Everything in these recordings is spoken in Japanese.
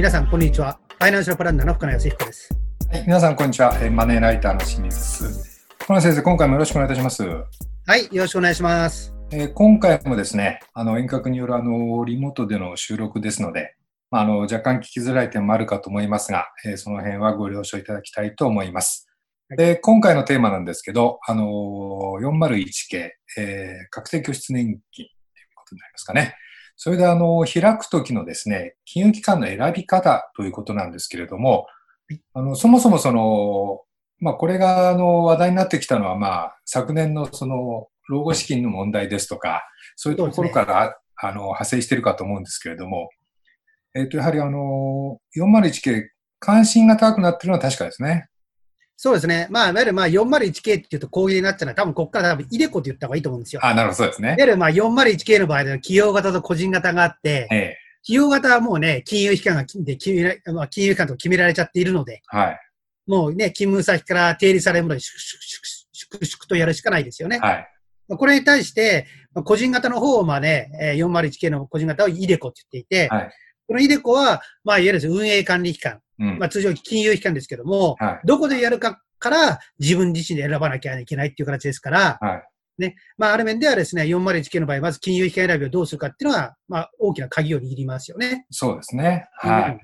皆さん、こんにちは。ファイナンシャルプランナーの深野康彦です。はい、皆さん、こんにちは。マネーライターの清水です。深野先生、今回もよろしくお願いいたします。はい、よろしくお願いします。えー今回もですね、あの遠隔によるあのリモートでの収録ですので、まあ、あの若干聞きづらい点もあるかと思いますが、えーその辺はご了承いただきたいと思います。はいで今回のテーマなんですけど、あの 401K、えー確定拠出年金ということになりますかね。それであの開くときのですね、金融機関の選び方ということなんですけれどもはい、あのそもそもその、まあ、これがあの話題になってきたのは、まあ、昨年のその老後資金の問題ですとか、そういうところから、あの派生しているかと思うんですけれども、えっ、と、やはりあの、401K、関心が高くなっているのは確かですね。そうですね。まあ、いわゆるまあ 401K っていうと攻撃になっちゃうのは、多分ここから多分イデコって言った方がいいと思うんですよ。いあ、なるほど、そうですねわ。ゆるまあ 401K の場合では企業型と個人型があって、ええ企業型はもうね、金融機関がで決めら、まあ、金融機関と決められちゃっているので、はい。もうね、勤務先から定理されるものに粛々とやるしかないですよね。はい。まあこれに対して、まあ個人型の方をまあね、えー 401K の個人型をイデコって言っていて、はいこのイデコは、まあ、いわゆる運営管理機関、うん。まあ、通常金融機関ですけども、はい。どこでやるかから自分自身で選ばなきゃいけないっていう形ですから、はい。まあ、ある面ではですね、401K の場合、まず金融機関選びをどうするかっていうのは、まあ、大きな鍵を握りますよね。そうですね。はうんい。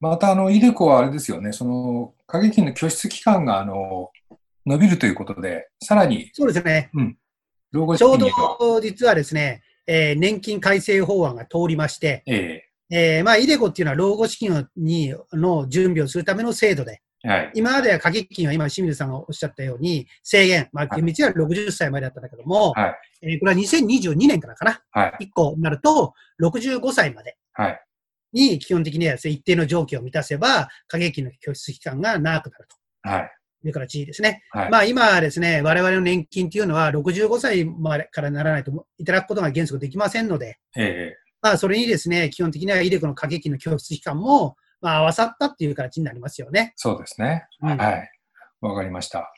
また、あの、イデコはあれですよね、その、過激金の拠出期間が、あの、伸びるということで、さらに、そうですね。老後資ちょうど実はですね、えー年金改正法案が通りまして、ええーまあ、イデコっていうのは老後資金にの準備をするための制度で、えはい。今までは過激金は今、清水さんがおっしゃったように、制限、まあ、はい厳密には60歳までだったんだけども、はい。えーこれは2022年からかな、はい。以降になると、65歳まではい。に基本的には一定の条件を満たせば、過激金の拠出期間が長くなるはい。という形ですね。はい。まあ今はですね、我々の年金っていうのは65歳までからならないといただくことが原則できませんので、ええまあそれにですね、基本的にはイデコの過激の拠出期間も、まあ合わさったっていう形になりますよね。そうですね。うんはい。わかりました。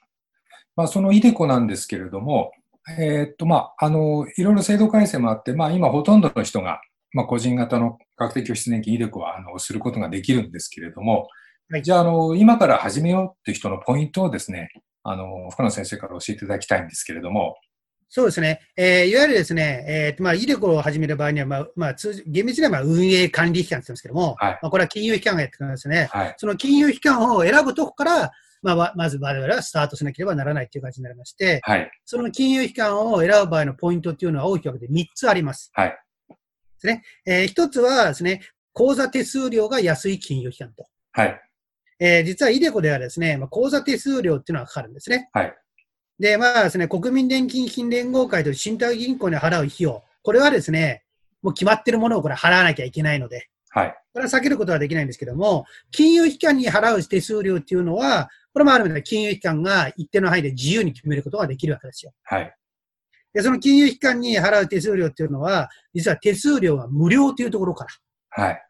まあ、そのイデコなんですけれども、えーっと、まあ、あの、いろいろ制度改正もあって、まあ、今ほとんどの人が、まあ、個人型の確定拠出年金イデコは、あの、することができるんですけれども、はいじゃあ、あの、今から始めようっていう人のポイントをですね、あの、深野先生から教えていただきたいんですけれども、そうですね。えーいわゆるですね、えーとまあ、イデコを始める場合には、まあ、まあ、通常厳密にはまあ運営管理機関って言うんですけども、はいまあ、これは金融機関がやってくるんですね。はい。その金融機関を選ぶとこから、まあ、わまず我々はスタートしなければならないという感じになりまして、はい。その金融機関を選ぶ場合のポイントっていうのは大きく分けて3つあります。はい。えー一つはですね、口座手数料が安い金融機関と。はい。えー実はイデコではですね、まあ、口座手数料っていうのがかかるんですね。はい。で、まあですね、国民年金金連合会と信託銀行に払う費用、これはですね、もう決まってるものをこれ払わなきゃいけないので、はい。これは避けることはできないんですけども、金融機関に払う手数料っていうのは、これもある意味で金融機関が一定の範囲で自由に決めることができるわけですよ。はい。で、その金融機関に払う手数料っていうのは、実は手数料が無料というところから、はい。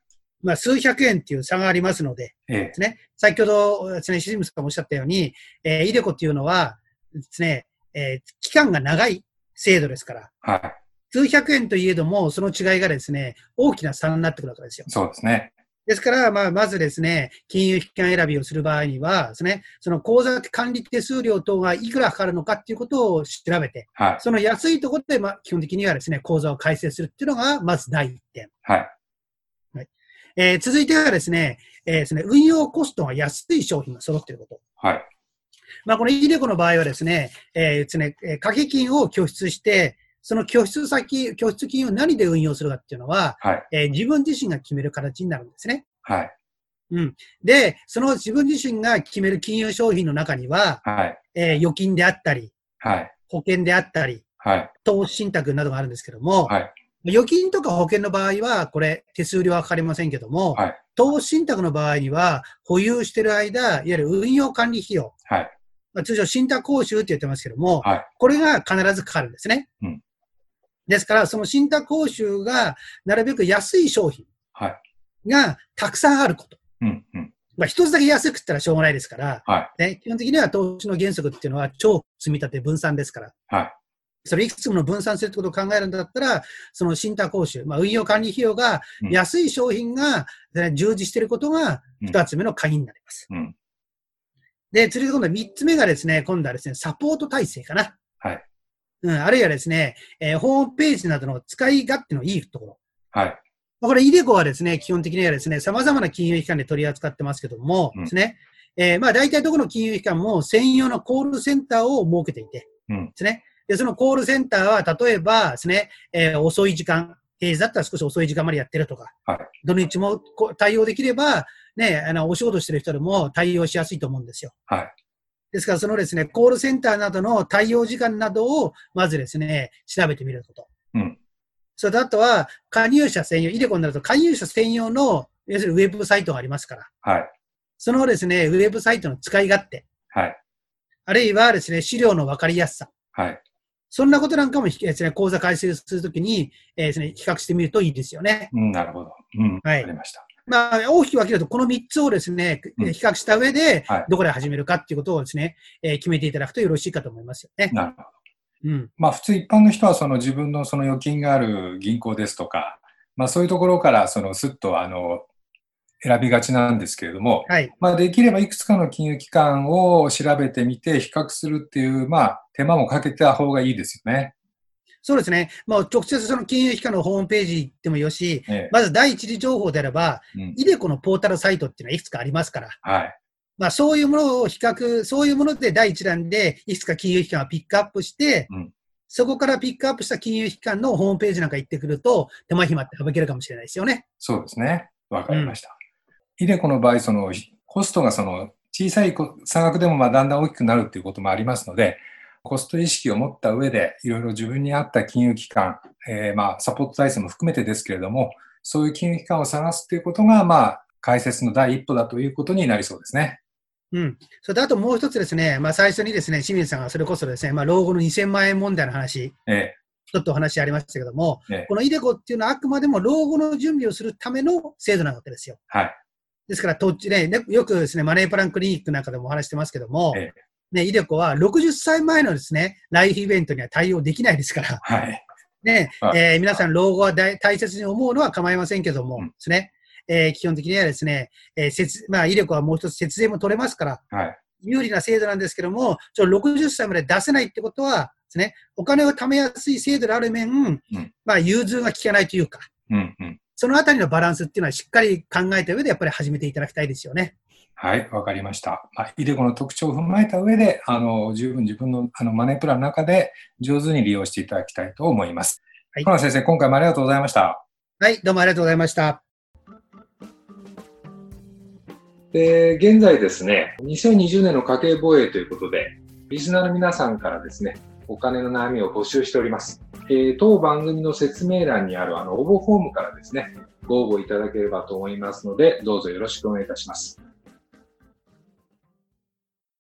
まあ、数百円っていう差がありますので、ええですね、先ほどですね、シズムさんがおっしゃったように、えーイデコっていうのはですね、えー期間が長い制度ですから、はい。数百円といえども、その違いがですね、大きな差になってくるわけですよ。そうですね。ですから、まあ、まずですね、金融機関選びをする場合にはですね、その口座管理手数料等がいくらかかるのかっていうことを調べて、はい。その安いところで、まあ、基本的にはですね、口座を開設するっていうのが、まず第一点。はい。えー続いてはですね、えーですね、運用コストが安い商品が揃っていること。はい。まあ、このイデコの場合はですね、えーですね、えー掛け金を拠出して、その拠出先、拠出金を何で運用するかっていうのは、はい。えー自分自身が決める形になるんですね。はい。うん。で、その自分自身が決める金融商品の中には、はい。えー預金であったり、はい。保険であったり、はい。投資信託などがあるんですけども、はい。預金とか保険の場合は、これ、手数料はかかりませんけども、はい。投資信託の場合には、保有している間、いわゆる運用管理費用、はい。まあ、通常信託報酬って言ってますけども、はい。これが必ずかかるんですね。うんですから、その信託報酬がなるべく安い商品はい。がたくさんあること。うん。うん。まあ、一つだけ安くったらしょうがないですから、はい。ね、基本的には投資の原則っていうのは超積み立て分散ですから。はい。それいくつもの分散するってことを考えるんだったら、その信託報酬、まあ、運用管理費用が安い商品が、ね、従事していることが二つ目の鍵になります。うん、で、次今度三つ目がですね、今度はですね、サポート体制かな。はい。うん、あるいはですね、えー、ホームページなどの使い勝手のいいところ。はい。これ、イデコはですね、基本的にはですね、様々な金融機関で取り扱ってますけども、うん、ですね、えー、まあ大体どこの金融機関も専用のコールセンターを設けていて、うん、ですね。で、そのコールセンターは、例えばですね、えー、遅い時間、平日だったら少し遅い時間までやってるとか、はい、土日も対応できれば、ね、あの、お仕事してる人でも対応しやすいと思うんですよ。はい。ですから、そのですね、コールセンターなどの対応時間などを、まずですね、調べてみること。うん。それと、あとは、加入者専用、イデコになると、加入者専用の、要するにウェブサイトがありますから。はい。そのですね、ウェブサイトの使い勝手。はい。あるいはですね、資料の分かりやすさ。はい。そんなことなんかもですね、講座開設するときに、えー、ですね、比較してみるといいですよね。うん、なるほど。うん。はい。わかりました。まあ、大きく分けると、この3つをですね、比較した上で、どこで始めるかっていうことをですね、えー、決めていただくとよろしいかと思いますよね。なるほど。うん。まあ、普通一般の人は、その自分のその預金がある銀行ですとか、まあ、そういうところから、その、すっと、あの、選びがちなんですけれども、はい、まあ、できればいくつかの金融機関を調べてみて比較するっていう、まあ、手間もかけた方がいいですよね。そうですね。まあ、直接その金融機関のホームページ行ってもよし、ええ、まず第一次情報であれば、うん、イデコのポータルサイトっていうのはいくつかありますから、はい。まあ、そういうものを比較、そういうもので第一弾で、いくつか金融機関をピックアップして、うん、そこからピックアップした金融機関のホームページなんか行ってくると、手間暇って省けるかもしれないですよね。そうですね。わかりました。うん、イデコの場合、その、コストがその、小さい差額でもまあだんだん大きくなるっていうこともありますので、コスト意識を持った上で、いろいろ自分に合った金融機関、えー、まあ、サポート体制も含めてですけれども、そういう金融機関を探すということが、まあ、解説の第一歩だということになりそうですね。うん。それとあともう一つですね、まあ、最初にですね、清水さんがそれこそですね、まあ、老後の2000万円問題の話、ええ、ちょっとお話ありましたけども、ええ、このイデコっていうのはあくまでも老後の準備をするための制度なわけですよ。はい。ですから、とね、よくですね、マネープランクリニックなんかでもお話してますけども、ええ、ね、イデコは60歳前のですね、ライフイベントには対応できないですから。はい。ね、えー、皆さん老後は大切に思うのは構いませんけども、うん、ですね、えー、基本的にはですね、えー、節、まあ、イデコはもう一つ節税も取れますから、はい。有利な制度なんですけども、ちょ60歳まで出せないってことはですね、お金を貯めやすい制度である面、うん、まあ、融通が効かないというか、うんうん、そのあたりのバランスっていうのはしっかり考えた上でやっぱり始めていただきたいですよね。はい、わかりました。まあ、イデコの特徴を踏まえた上で、あの、十分自分のあのマネープランの中で上手に利用していただきたいと思います。はい。小先生、今回もありがとうございました。はい、どうもありがとうございました。で、現在ですね、2020年の家計防衛ということで、リスナーの皆さんからですね、お金の悩みを募集しております。えー、当番組の説明欄にあるあの応募フォームからですね、ご応募いただければと思いますので、どうぞよろしくお願いいたします。